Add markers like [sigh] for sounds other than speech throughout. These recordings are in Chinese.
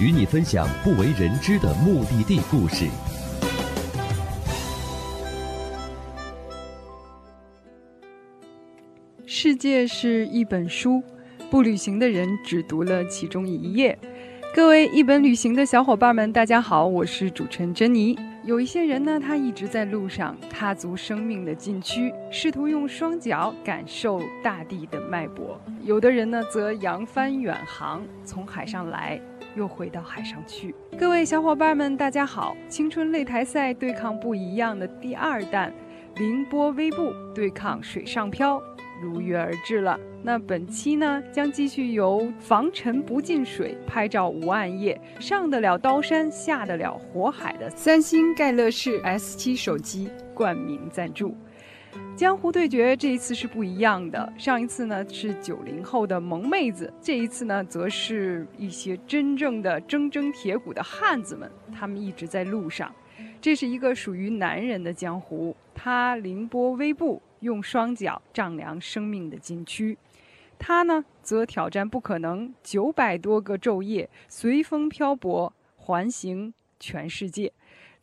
与你分享不为人知的目的地故事。世界是一本书，不旅行的人只读了其中一页。各位一本旅行的小伙伴们，大家好，我是主持人珍妮。有一些人呢，他一直在路上踏足生命的禁区，试图用双脚感受大地的脉搏；有的人呢，则扬帆远航，从海上来，又回到海上去。各位小伙伴们，大家好！青春擂台赛对抗不一样的第二弹，凌波微步对抗水上漂。如约而至了。那本期呢，将继续由防尘不进水、拍照无暗夜、上得了刀山、下得了火海的三星盖乐世 S7 手机冠名赞助。江湖对决这一次是不一样的，上一次呢是九零后的萌妹子，这一次呢则是一些真正的铮铮铁骨的汉子们，他们一直在路上。这是一个属于男人的江湖，他凌波微步。用双脚丈量生命的禁区，他呢则挑战不可能九百多个昼夜，随风漂泊，环行全世界。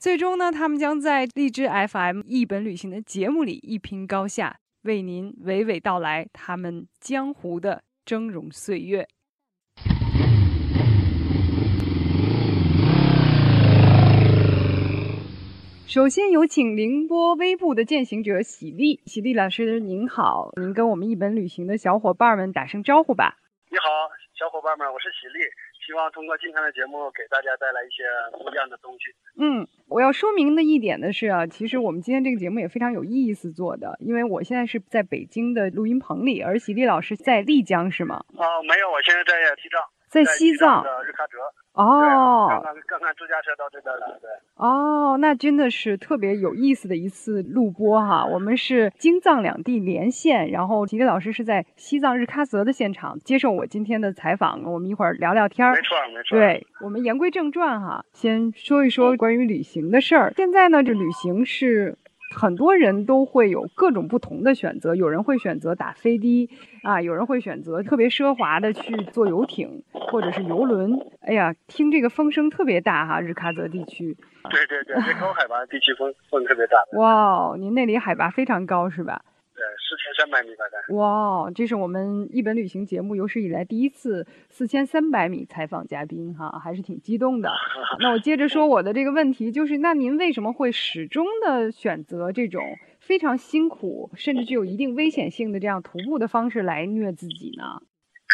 最终呢，他们将在荔枝 FM 一本旅行的节目里一拼高下，为您娓娓道来他们江湖的峥嵘岁月。首先有请凌波微步的践行者喜力，喜力老师您好，您跟我们一本旅行的小伙伴们打声招呼吧。你好，小伙伴们，我是喜力，希望通过今天的节目给大家带来一些不一样的东西。嗯，我要说明的一点的是啊，其实我们今天这个节目也非常有意思做的，因为我现在是在北京的录音棚里，而喜力老师在丽江是吗？啊，没有，我现在在西藏，在西藏的日喀则。哦，刚刚刚刚自驾车到这边来，对。哦，那真的是特别有意思的一次录播哈。我们是京藏两地连线，然后吉利老师是在西藏日喀则的现场接受我今天的采访，我们一会儿聊聊天儿。没错，没错。对，我们言归正传哈，先说一说关于旅行的事儿。现在呢，这旅行是。很多人都会有各种不同的选择，有人会选择打飞的啊，有人会选择特别奢华的去坐游艇或者是游轮。哎呀，听这个风声特别大哈，日喀则地区。对对对，最高海拔地区风风特别大。哇，您那里海拔非常高是吧？对，四千三百米大概。哇，这是我们一本旅行节目有史以来第一次四千三百米采访嘉宾哈，还是挺激动的。[laughs] 那我接着说我的这个问题，就是那您为什么会始终的选择这种非常辛苦，甚至具有一定危险性的这样徒步的方式来虐自己呢？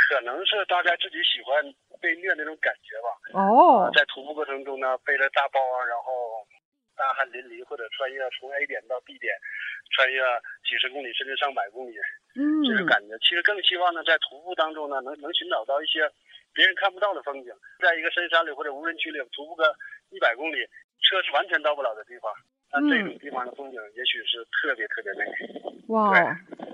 可能是大概自己喜欢被虐那种感觉吧。哦，在徒步过程中呢，背着大包啊，然后。大汗淋漓，或者穿越从 A 点到 B 点，穿越几十公里甚至上百公里，嗯，这种感觉。其实更希望呢，在徒步当中呢，能能寻找到一些别人看不到的风景，在一个深山里或者无人区里徒步个一百公里，车是完全到不了的地方，那这种地方的风景也许是特别特别美。哇，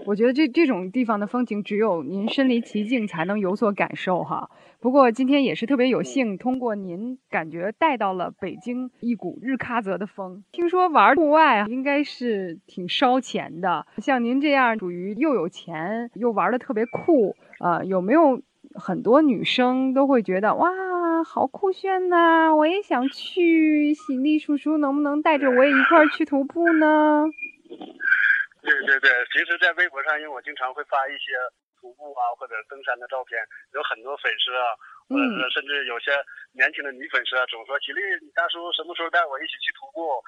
我觉得这这种地方的风景，只有您身临其境才能有所感受哈。不过今天也是特别有幸，通过您感觉带到了北京一股日喀则的风。听说玩户外应该是挺烧钱的，像您这样属于又有钱又玩的特别酷，呃，有没有很多女生都会觉得哇，好酷炫呐、啊，我也想去，喜力叔叔能不能带着我也一块儿去徒步呢？对对对，其实，在微博上，因为我经常会发一些。徒步啊，或者登山的照片，有很多粉丝啊，或者是甚至有些年轻的女粉丝啊，总说：“吉利，你大叔什么时候带我一起去徒步？”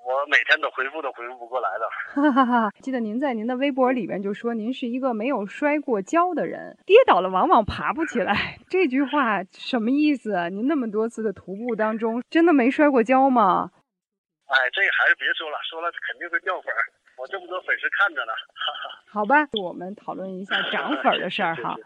我每天都回复都回复不过来的。哈哈哈！记得您在您的微博里边就说，您是一个没有摔过跤的人，跌倒了往往爬不起来。[laughs] 这句话什么意思？您那么多次的徒步当中，真的没摔过跤吗？哎，这还是别说了，说了肯定会掉粉儿。我这么多粉丝看着呢，好吧，我们讨论一下涨粉的事儿 [laughs] 哈。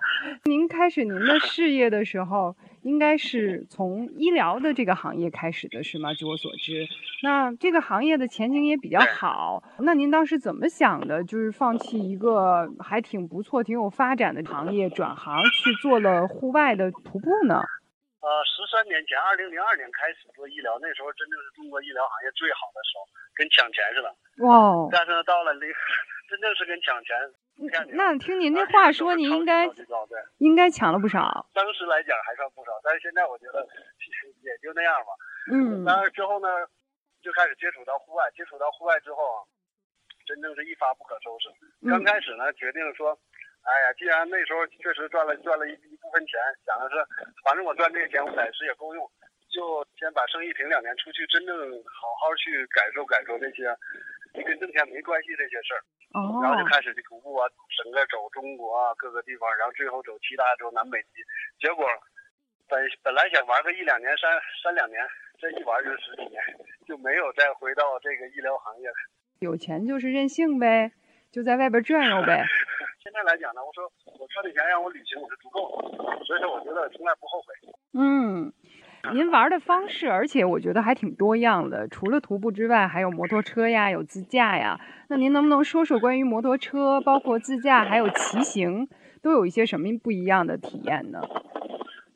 您开始您的事业的时候，应该是从医疗的这个行业开始的，是吗？据我所知，那这个行业的前景也比较好。那您当时怎么想的？就是放弃一个还挺不错、挺有发展的行业，转行去做了户外的徒步呢？呃，十三年前，二零零二年开始做医疗，那时候真正是中国医疗行业最好的时候，跟抢钱似的。哇！但是呢，到了零，真正是跟抢钱。那听您这话说，您应该应该抢了不少。当时来讲还算不少，但是现在我觉得 [laughs] 也就那样吧。嗯。但是之后呢，就开始接触到户外，接触到户外之后啊，真正是一发不可收拾。刚开始呢，决定说，哎呀，既然那时候确实赚了赚了一一部分钱，想的是，反正我赚这个钱我暂时也够用，就先把生意停两年，出去真正好好去感受感受那些跟挣钱没关系这些事儿。然后就开始去徒步啊，整个走中国啊各个地方，然后最后走七大洲南北极。结果本本来想玩个一两年、三三两年，这一玩就是十几年，就没有再回到这个医疗行业。有钱就是任性呗，就在外边转悠呗。[laughs] 来讲呢，我说我车的钱让我旅行我是足够的，所以说我觉得从来不后悔。嗯。您玩的方式，而且我觉得还挺多样的。除了徒步之外，还有摩托车呀，有自驾呀。那您能不能说说关于摩托车，包括自驾，还有骑行，都有一些什么不一样的体验呢？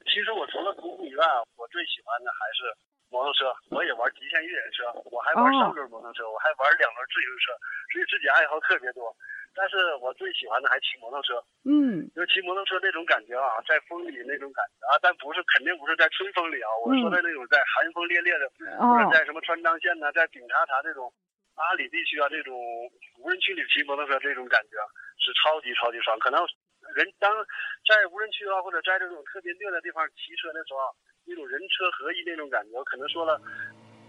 其实我除了徒步以外，我最喜欢的还是摩托车。我也玩极限越野车，我还玩三轮摩托车，我还玩两轮自行车，所以自己爱好特别多。但是我最喜欢的还骑摩托车，嗯，就骑摩托车那种感觉啊，在风里那种感觉啊，但不是肯定不是在春风里啊，我说的那种在寒风烈烈的，或者在什么川藏线呢，在顶察察这种阿里地区啊，这种无人区里骑摩托车这种感觉是超级超级爽。可能人当在无人区啊，或者在这种特别热的地方骑车的时候，那种人车合一那种感觉，可能说了。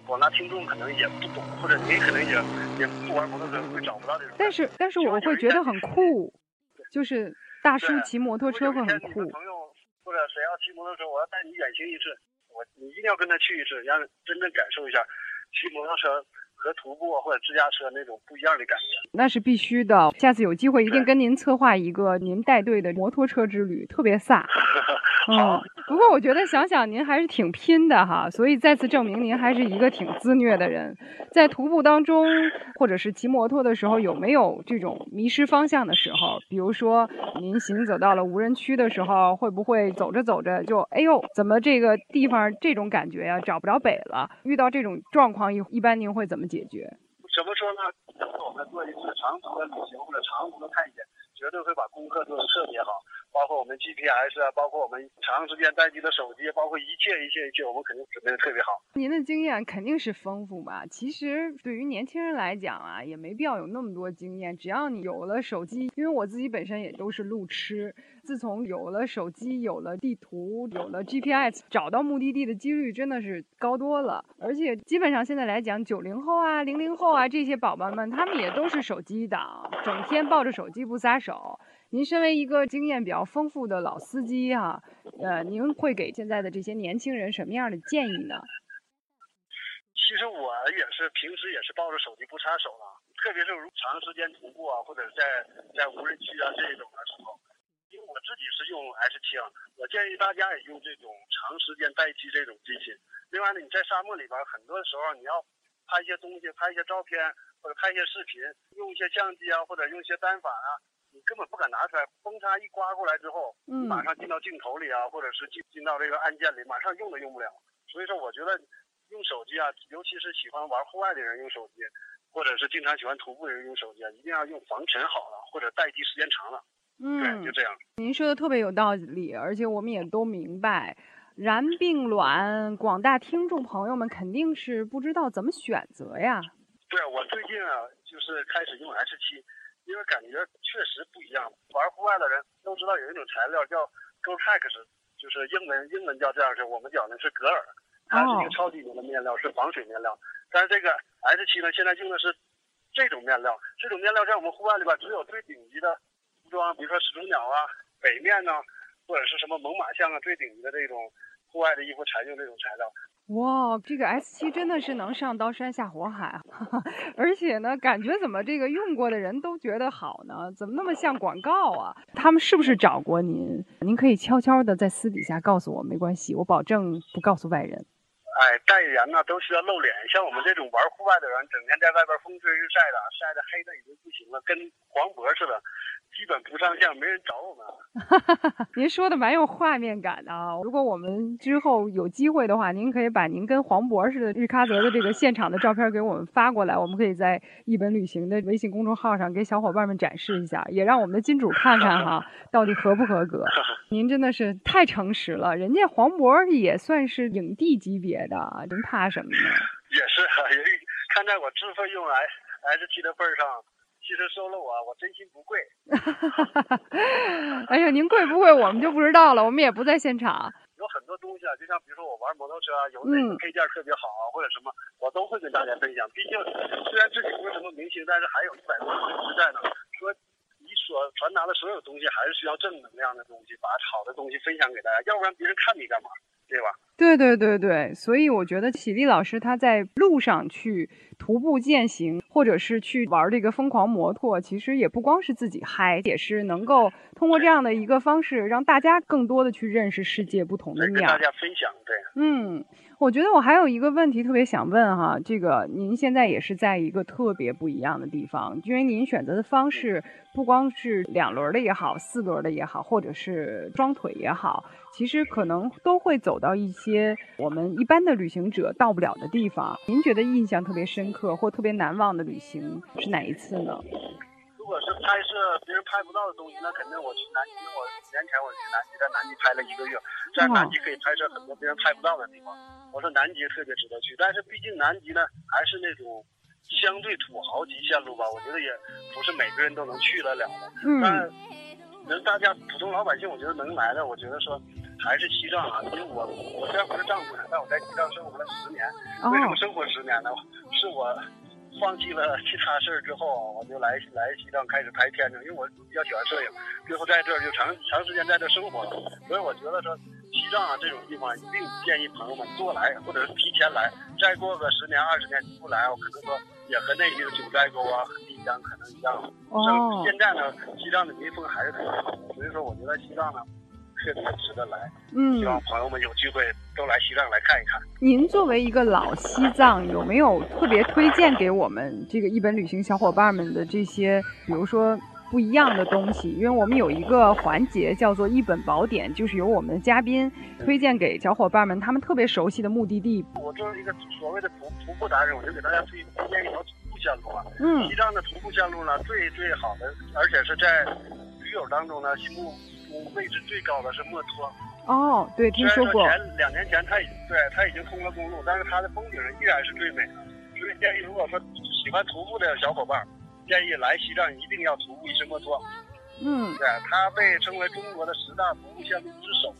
广大听众可能也不懂，或者你可能也也不玩摩托车，会找不到这种。但是但是我会觉得很酷，就是大叔骑摩托车会很酷。朋友或者谁要骑摩托车，我要带你远行一次，我你一定要跟他去一次，让真正感受一下骑摩托车。和徒步或者自驾车那种不一样的感觉，那是必须的。下次有机会一定跟您策划一个您带队的摩托车之旅，特别飒。[laughs] 嗯，不过我觉得想想您还是挺拼的哈，所以再次证明您还是一个挺自虐的人。在徒步当中或者是骑摩托的时候，有没有这种迷失方向的时候？比如说您行走到了无人区的时候，会不会走着走着就哎呦，怎么这个地方这种感觉呀，找不着北了？遇到这种状况一一般您会怎么？解决什么时候呢？我们做一次长途的旅行或者长途的探险，绝对会把功课做得特别好。包括我们 GPS 啊，包括我们长时间待机的手机，包括一切一切一切，我们肯定准备的特别好。您的经验肯定是丰富吧？其实对于年轻人来讲啊，也没必要有那么多经验，只要你有了手机。因为我自己本身也都是路痴，自从有了手机，有了地图，有了 GPS，找到目的地的几率真的是高多了。而且基本上现在来讲，九零后啊、零零后啊这些宝宝们，他们也都是手机党，整天抱着手机不撒手。您身为一个经验比较丰富的老司机哈，呃，您会给现在的这些年轻人什么样的建议呢？其实我也是平时也是抱着手机不插手了，特别是如长时间徒步啊，或者在在无人区啊这种的时候，因为我自己是用 S 七啊，我建议大家也用这种长时间待机这种机器。另外呢，你在沙漠里边，很多时候你要拍一些东西，拍一些照片或者拍一些视频，用一些相机啊，或者用一些单反啊。你根本不敢拿出来，风叉一刮过来之后，嗯，马上进到镜头里啊，或者是进进到这个按键里，马上用都用不了。所以说，我觉得用手机啊，尤其是喜欢玩户外的人用手机，或者是经常喜欢徒步的人用手机啊，一定要用防尘好了，或者待机时间长了。嗯，对，就这样。您说的特别有道理，而且我们也都明白，然并卵，广大听众朋友们肯定是不知道怎么选择呀。对，我最近啊，就是开始用 S 七。因为感觉确实不一样。玩户外的人都知道有一种材料叫 Gore-Tex，就是英文英文叫这样式，我们讲的是格尔，它是一个超级牛的面料，是防水面料。但是这个 S 七呢，现在用的是这种面料。这种面料在我们户外里边，只有最顶级的服装，比如说始祖鸟啊、北面呢，或者是什么猛犸象啊，最顶级的这种户外的衣服才用这种材料。哇，这个 S 七真的是能上刀山下火海！[laughs] 而且呢，感觉怎么这个用过的人都觉得好呢？怎么那么像广告啊？他们是不是找过您？您可以悄悄的在私底下告诉我，没关系，我保证不告诉外人。哎，代言呢都需要露脸，像我们这种玩户外的人，整天在外边风吹日晒的，晒的黑的已经不行了，跟黄渤似的，基本不上相，没人找我们。[laughs] 您说的蛮有画面感的啊！如果我们之后有机会的话，您可以把您跟黄渤似的日喀则的这个现场的照片给我们发过来，我们可以在一本旅行的微信公众号上给小伙伴们展示一下，也让我们的金主看看哈，[laughs] 到底合不合格。[laughs] 您真的是太诚实了，人家黄渤也算是影帝级别的，您怕什么呢？也是看在我自费用来 S 七的份上，其实收了我，我真心不贵。[laughs] 哎呀，您贵不贵我们就不知道了，我们也不在现场。有很多东西啊，就像比如说我玩摩托车啊，有哪个配件特别好啊，或者什么，我都会跟大家分享。毕竟虽然自己不是什么明星，但是还有一百多粉丝在呢。说你所传达的所有东西，还是需要正能量的东西，把好的东西分享给大家，要不然别人看你干嘛，对吧？对对对对，所以我觉得喜力老师他在路上去徒步践行，或者是去玩这个疯狂摩托，其实也不光是自己嗨，也是能够通过这样的一个方式，让大家更多的去认识世界不同的，面儿。跟大家分享，对。嗯，我觉得我还有一个问题特别想问哈，这个您现在也是在一个特别不一样的地方，因为您选择的方式不光是两轮儿的也好，四轮儿的也好，或者是双腿也好，其实可能都会走到一些我们一般的旅行者到不了的地方。您觉得印象特别深刻或特别难忘的旅行是哪一次呢？如果是拍摄别人拍不到的东西，那肯定我去南极。我年前我去南极，在南极拍了一个月，在南极可以拍摄很多别人拍不到的地方。我说南极特别值得去，但是毕竟南极呢还是那种相对土豪级线路吧，我觉得也不是每个人都能去得了的。嗯但人大家普通老百姓，我觉得能来的，我觉得说还是西藏啊，因为我我虽然不是藏族人，但我在西藏生活了十年。为什么哦，生活十年呢？[laughs] 是我放弃了其他事儿之后，我就来来西藏开始拍片子，因为我比较喜欢摄影，最后在这儿就长长时间在这儿生活了，所以我觉得说西藏啊这种地方一定建议朋友们多来，或者是提前来，再过个十年二十年你不来，我可能说也和那些九寨沟啊、和丽江可能一样。哦像现在呢，西藏的民风还是特别好，所以说我觉得西藏呢特别值得来，嗯希，望朋友们有机会都来西藏来看一看。您作为一个老西藏，有没有特别推荐给我们这个一本旅行小伙伴们的这些，比如说不一样的东西？因为我们有一个环节叫做一本宝典，就是由我们的嘉宾推荐给小伙伴们他们特别熟悉的目的地。我作为一个所谓的徒徒步达人，我就给大家推推荐一条徒步线路啊。嗯西藏的徒步线路呢，最最好的，而且是在驴友当中呢，心目中位置最高的是墨脱。哦，对，听说过。虽然前两年前它已对它已经通了公路，但是它的风景依然是最美的。所以建议，如果说喜欢徒步的小伙伴，建议来西藏一定要徒步一次墨脱。嗯对，它被称为中国的十大徒步线路之首，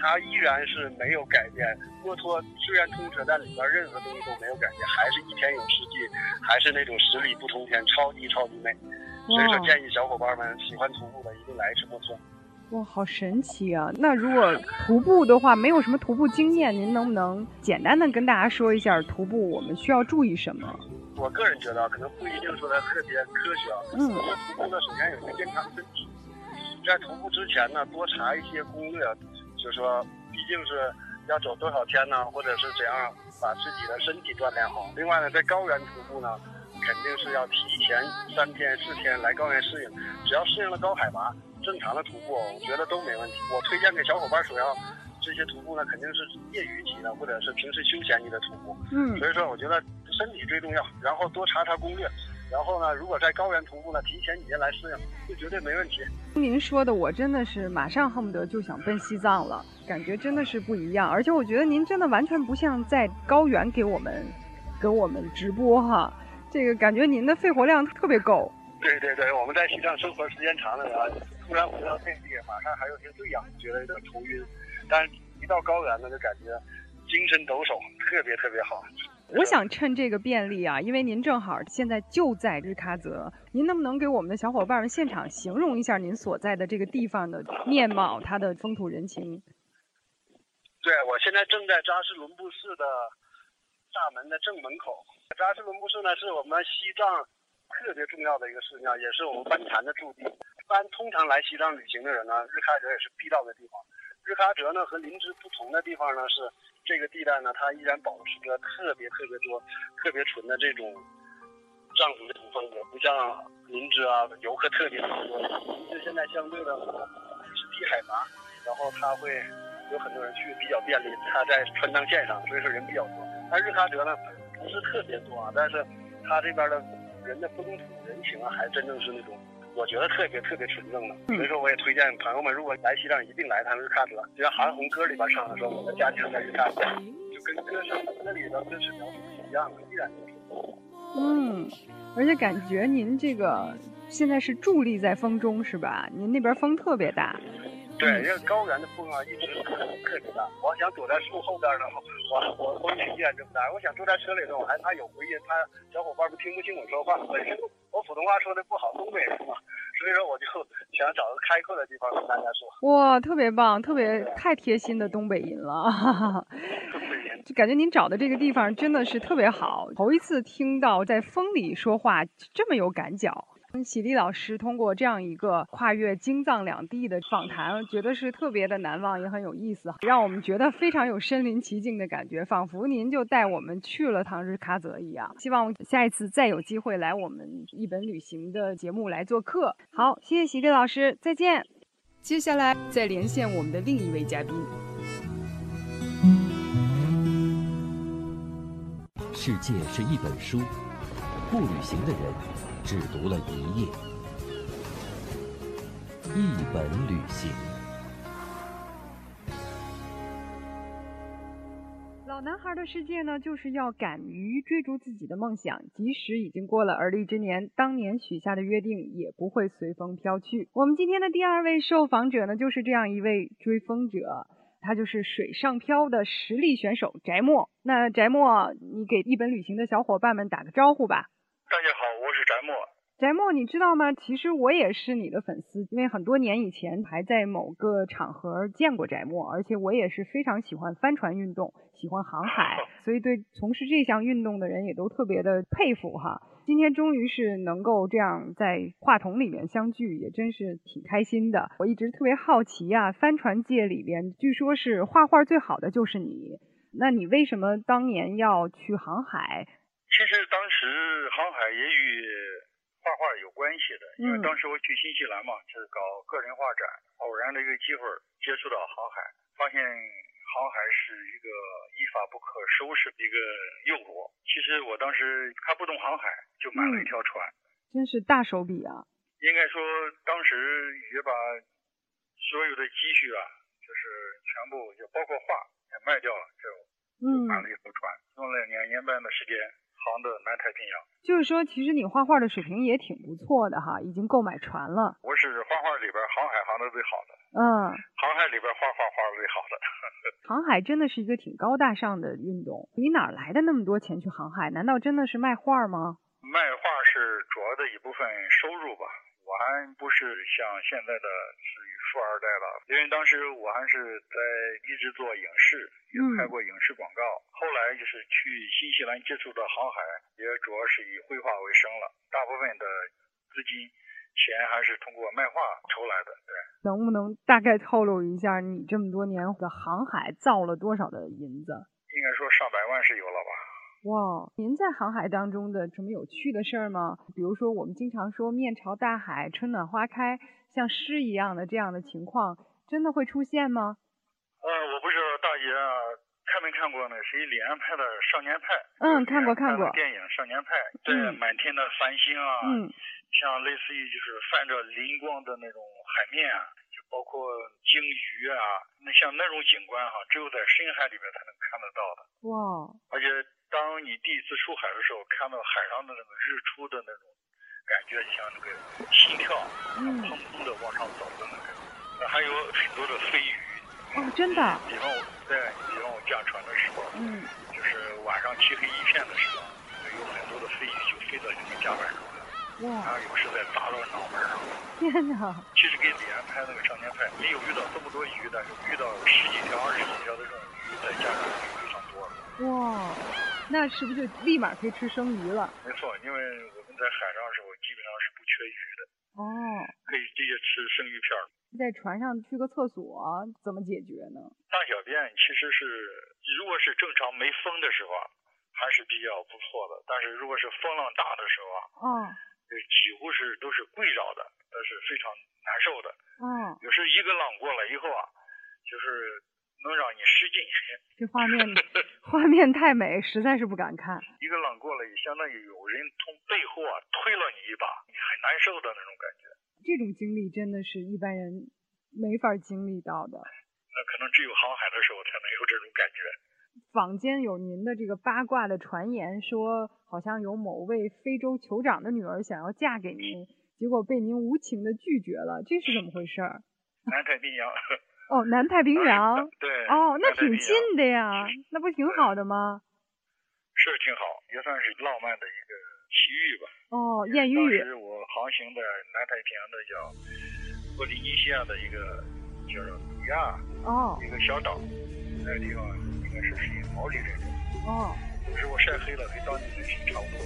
它依然是没有改变。墨脱虽然通车，但里边任何东西都没有改变，还是一天有四季，还是那种十里不通天，超级超级美。所以说，建议小伙伴们喜欢徒步的一定来一次墨脱。哇，好神奇啊！那如果徒步的话，没有什么徒步经验，您能不能简单的跟大家说一下徒步我们需要注意什么？我个人觉得啊，可能不一定说它特别科学啊。嗯我徒步呢，首先有一个健康身体，在徒步之前呢，多查一些攻略，就说毕竟是要走多少天呢，或者是怎样把自己的身体锻炼好。另外呢，在高原徒步呢，肯定是要提前三天四天来高原适应，只要适应了高海拔，正常的徒步，我觉得都没问题。我推荐给小伙伴所要这些徒步呢，肯定是业余级的，或者是平时休闲级的徒步。嗯所以说，我觉得身体最重要，然后多查查攻略，然后呢，如果在高原徒步呢，提前几天来适应，这绝对没问题。听您说的，我真的是马上恨不得就想奔西藏了，感觉真的是不一样。而且我觉得您真的完全不像在高原给我们给我们直播哈，这个感觉您的肺活量特别够。对对对，我们在西藏生活时间长了啊，突然回到内地，马上还有些醉氧，觉得有点头晕，但一到高原呢，就感觉精神抖擞，特别特别好。我想趁这个便利啊，因为您正好现在就在日喀则，您能不能给我们的小伙伴们现场形容一下您所在的这个地方的面貌，它的风土人情？对，我现在正在扎什伦布寺的大门的正门口。扎什伦布寺呢，是我们西藏特别重要的一个寺庙，也是我们班禅的驻地。一般通常来西藏旅行的人呢，日喀则也是必到的地方。日喀则呢和林芝不同的地方呢是，这个地带呢它依然保持着特别特别多、特别纯的这种藏族的风格，不像林芝啊游客特别多。林芝现在相对的是低海拔，然后它会。有很多人去比较便利，它在川藏线上，所以说人比较多。但日喀则呢，不是特别多啊，但是它这边的人的风土人情啊，还真正是那种，我觉得特别特别纯正的。所以说，我也推荐朋友们，如果来西藏，一定来趟日喀则。就像韩红歌里边唱的说，我的家乡在日喀则，就跟歌声那里的真实描述是一样的，依然就是。嗯，而且感觉您这个现在是伫立在风中，是吧？您那边风特别大。对，因为高原的风啊，一直特特别大。我想躲在树后边呢，我我风依然这么大。我想坐在车里头，我还怕有回音，怕小伙伴们听不清我说话。本身我普通话说的不好，东北人嘛，所以说我就想找个开阔的地方跟大家说。哇，特别棒，特别太贴心的东北人了，东北人，就感觉您找的这个地方真的是特别好。头一次听到在风里说话这么有感脚。喜力老师通过这样一个跨越京藏两地的访谈，觉得是特别的难忘，也很有意思，让我们觉得非常有身临其境的感觉，仿佛您就带我们去了唐日喀则一样。希望下一次再有机会来我们一本旅行的节目来做客。好，谢谢喜力老师，再见。接下来再连线我们的另一位嘉宾。世界是一本书，不旅行的人。只读了一页，一本旅行。老男孩的世界呢，就是要敢于追逐自己的梦想，即使已经过了而立之年，当年许下的约定也不会随风飘去。我们今天的第二位受访者呢，就是这样一位追风者，他就是水上漂的实力选手翟墨。那翟墨，你给一本旅行的小伙伴们打个招呼吧。大家好，翟墨。翟墨，你知道吗？其实我也是你的粉丝，因为很多年以前还在某个场合见过翟墨，而且我也是非常喜欢帆船运动，喜欢航海，[laughs] 所以对从事这项运动的人也都特别的佩服哈。今天终于是能够这样在话筒里面相聚，也真是挺开心的。我一直特别好奇啊，帆船界里边据说是画画最好的就是你，那你为什么当年要去航海？其实当时航海也与画画有关系的，因为当时我去新西兰嘛，就是搞个人画展，偶然的一个机会接触到航海，发现航海是一个一发不可收拾的一个诱惑。其实我当时还不懂航海，就买了一条船，真是大手笔啊！应该说当时也把所有的积蓄啊，就是全部就包括画也卖掉了，就买了一艘船，用了两年半的时间。航的南太平洋，就是说，其实你画画的水平也挺不错的哈，已经够买船了。我是画画里边航海航的最好的，嗯，航海里边画画画的最好的。航海真的是一个挺高大上的运动，你哪来的那么多钱去航海？难道真的是卖画吗？卖画是主要的一部分收入吧。我还不是像现在的是富二代了，因为当时我还是在一直做影视，也拍过影视广告。后来就是去新西兰接触的航海，也主要是以绘画为生了。大部分的资金钱还是通过卖画筹来的。对，能不能大概透露一下你这么多年的航海造了多少的银子？应该说上百万是有了吧。哇，您在航海当中的什么有趣的事儿吗？比如说，我们经常说面朝大海，春暖花开，像诗一样的这样的情况，真的会出现吗？呃，我不知道大爷看没看过那谁李安拍的《少年派》？嗯，看过看过。电影《少年派》对，满天的繁星啊，嗯，像类似于就是泛着灵光的那种海面啊，就包括鲸鱼啊，那像那种景观哈，只有在深海里边才能看得到的。哇，而且。当你第一次出海的时候，看到海上的那个日出的那种感觉，像那个心跳砰砰的往上走的那个，还有很多的飞鱼。哦，真的。比方我在，比方我驾船的时候，嗯，就是晚上漆黑一片的时候，有很多的飞鱼就飞到你的甲板上。然后有时再砸到脑门上。天哪！其实给李安拍那个少年派，没有遇到这么多鱼，但是遇到十几条、二十几条的这种鱼，在甲板上鱼非常多了。哇，那是不是就立马可以吃生鱼了？没错，因为我们在海上的时候基本上是不缺鱼的。哦，可以直接吃生鱼片。在船上去个厕所怎么解决呢？大小便其实是，如果是正常没风的时候啊，还是比较不错的。但是如果是风浪大的时候啊，嗯哦，几乎是都是跪着的，那是非常难受的。嗯，有时一个浪过来以后啊，就是能让你失禁。这画面画面太美，实在是不敢看。一个浪过来，相当于有人从背后啊推了你一把，你很难受的那种感觉。这种经历真的是一般人没法经历到的。那可能只有航海的时候才能有这种感觉。坊间有您的这个八卦的传言，说好像有某位非洲酋长的女儿想要嫁给您，结果被您无情的拒绝了，这是怎么回事？南太平洋。哦，南太平洋。对。哦，那挺近的呀，那不挺好的吗？是挺好，也算是浪漫的一个奇遇吧。哦，艳遇。当时我航行的南太平洋的叫波利尼西亚的一个叫做比亚，哦，一个小岛，那个地方应该是属于毛利人。哦。可是我晒黑了，跟当地人是差不多。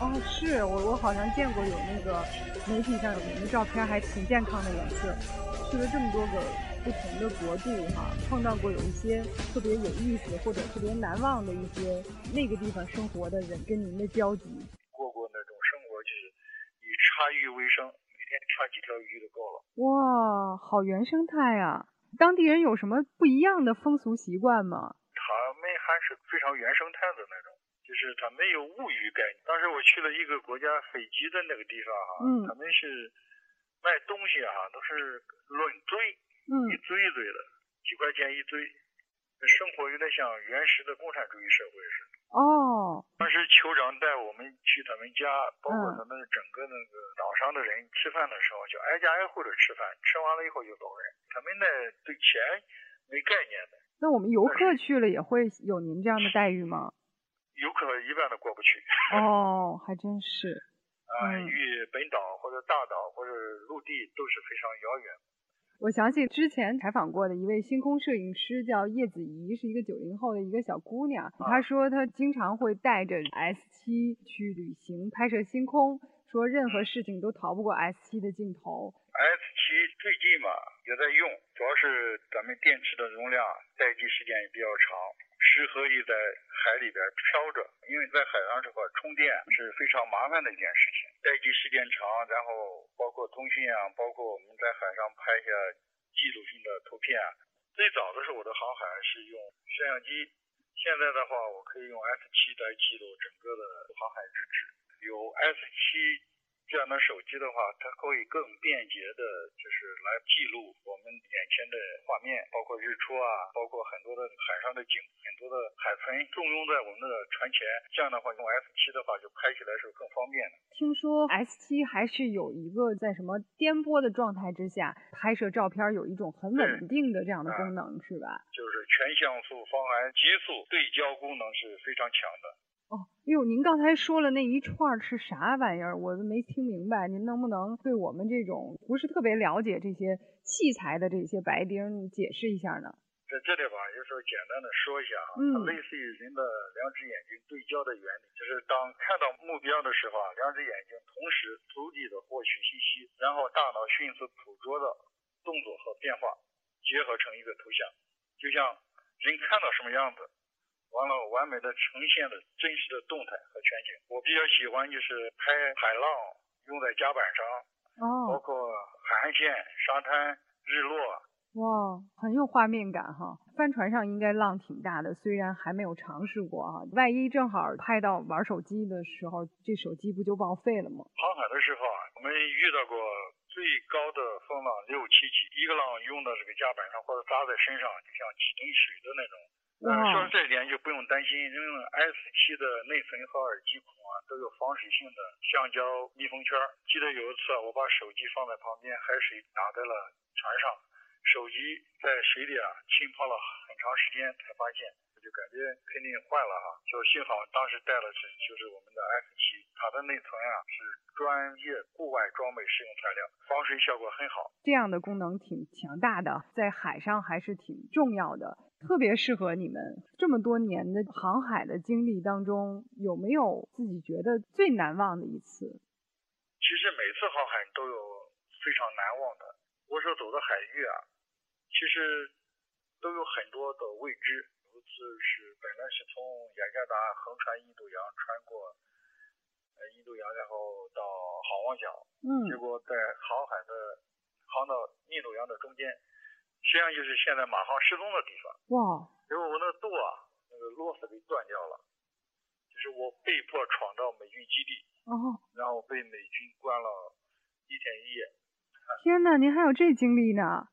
哦，是我我好像见过有那个媒体上有那个照片，还挺健康的颜色。去了这么多个不同的国度哈，碰到过有一些特别有意思或者特别难忘的一些那个地方生活的人跟您的交集。过过那种生活就是以叉鱼为生，每天叉几条鱼就够了。哇，好原生态啊！当地人有什么不一样的风俗习惯吗？他们还是非常原生态的那种，就是他没有物欲概念。当时我去了一个国家斐济的那个地方哈，嗯，他们是卖东西哈，都是论堆，嗯，一堆一堆的，几块钱一堆，生活有点像原始的共产主义社会似的。哦，当时酋长带我们去他们家，包括他们整个那个岛上的人吃饭的时候，就挨家挨户的吃饭，吃完了以后就走人。他们那对钱没概念的。那我们游客去了也会有您这样的待遇吗？[laughs] 游客一般都过不去。[laughs] 哦，还真是。啊，与本岛或者大岛或者陆地都是非常遥远。我想起之前采访过的一位星空摄影师，叫叶子怡，是一个九零后的一个小姑娘。她说她经常会带着 S 七去旅行拍摄星空，说任何事情都逃不过 S 七的镜头。S 七最近嘛也在用，主要是咱们电池的容量待机时间也比较长。适合于在海里边漂着，因为在海上这块充电是非常麻烦的一件事情，待机时间长，然后包括通讯啊，包括我们在海上拍下记录性的图片啊。最早的时候我的航海是用摄像机，现在的话我可以用 S7 来记录整个的航海日志。有 S7。这样的手机的话，它可以更便捷的，就是来记录我们眼前的画面，包括日出啊，包括很多的海上的景，很多的海豚重拥在我们的船前。这样的话，用 S 七的话，就拍起来是更方便的。听说 S 七还是有一个在什么颠簸的状态之下拍摄照片，有一种很稳定的这样的功能，是吧？就是全像素方案极速对焦功能是非常强的。哦，哟，您刚才说了那一串是啥玩意儿？我都没听明白。您能不能对我们这种不是特别了解这些器材的这些白丁解释一下呢？在这里吧，就是简单的说一下啊，嗯，类似于人的两只眼睛对焦的原理，就是当看到目标的时候啊，两只眼睛同时足底的获取信息，然后大脑迅速捕捉的动作和变化，结合成一个图像，就像人看到什么样子。完了，完美的呈现了真实的动态和全景。我比较喜欢就是拍海浪，用在甲板上，哦，包括海岸线、沙滩、日落。哇，很有画面感哈！帆船上应该浪挺大的，虽然还没有尝试过哈，万一正好拍到玩手机的时候，这手机不就报废了吗？航海的时候啊，我们遇到过最高的风浪六七级，一个浪用到这个甲板上或者扎在身上，就像几吨水的那种。嗯，说这一点就不用担心，因为 S 七的内存和耳机孔啊都有防水性的橡胶密封圈。记得有一次我把手机放在旁边，海水打在了船上，手机在水里啊浸泡了很长时间，才发现就就感觉肯定坏了哈。就幸好当时带的是就是我们的 S 七，它的内存啊是专业户外装备适用材料，防水效果很好。这样的功能挺强大的，在海上还是挺重要的，特别适合你们这么多年的航海的经历当中，有没有自己觉得最难忘的一次？其实每次航海都有非常难忘的。我所走的海域啊，其实都有很多的未知。有一次是本来是从雅加达横穿印度洋，穿过呃印度洋，然后到好望角，嗯，结果在航海的航到印度洋的中间，实际上就是现在马航失踪的地方。哇！结果我那个舵啊，那个螺丝给断掉了，就是我被迫闯到美军基地，哦，然后被美军关了一天一夜。天哪，您还有这经历呢？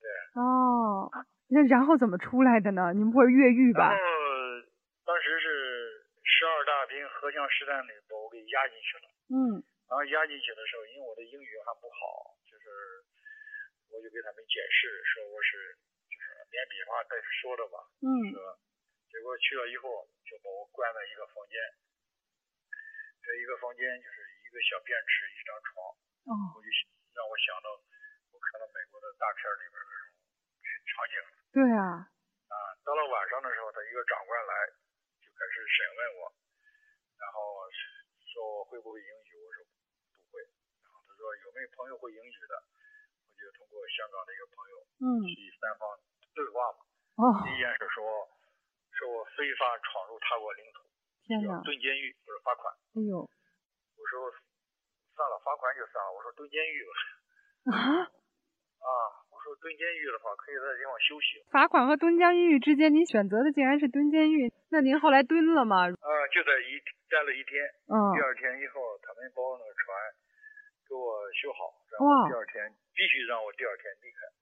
对。哦，那然后怎么出来的呢？您不会越狱吧？然后当时是十二大兵荷枪实弹的把我给押进去了。嗯。然后押进去的时候，因为我的英语还不好，就是我就给他们解释说我是就是连笔画带说的吧。嗯。是吧？结果去了以后，就把我关在一个房间，这一个房间就是一个小便池，一张床。哦。我就让我想到我看到美国的大片里边那种场景。对啊。啊，到了晚上的时候，他一个长官来就开始审问我，然后说我会不会英语，我说不会。然后他说有没有朋友会英语的，我就通过香港的一个朋友，嗯，去三方对话嘛。哦。第一件事说说我非法闯入他国领土，天哪，蹲监狱不是罚款。哎呦。我说算了，罚款就算了。我说蹲监狱吧。啊。啊，我说蹲监狱的话，可以在地方休息。罚款和蹲监狱之间，您选择的竟然是蹲监狱，那您后来蹲了吗？啊，就在一待了一天。嗯。第二天以后，他们把我那个船给我修好，然后第二天必须让我第二天离开。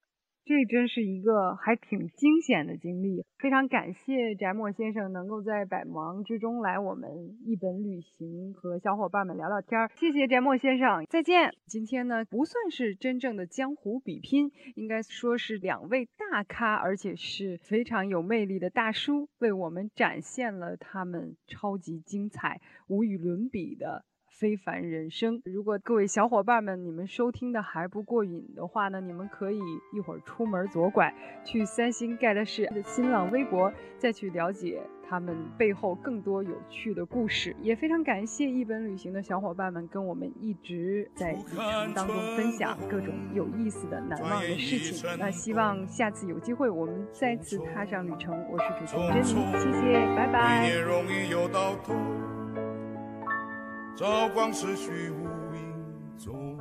这真是一个还挺惊险的经历，非常感谢翟墨先生能够在百忙之中来我们一本旅行和小伙伴们聊聊天儿。谢谢翟墨先生，再见。今天呢不算是真正的江湖比拼，应该说是两位大咖，而且是非常有魅力的大叔，为我们展现了他们超级精彩、无与伦比的。非凡人生。如果各位小伙伴们你们收听的还不过瘾的话呢，你们可以一会儿出门左拐，去三星盖的士的新浪微博，再去了解他们背后更多有趣的故事。也非常感谢一本旅行的小伙伴们跟我们一直在旅程当中分享各种有意思的、难忘的事情。那希望下次有机会我们再次踏上旅程。我是主持人珍妮，谢谢，拜拜。朝光逝去无影踪。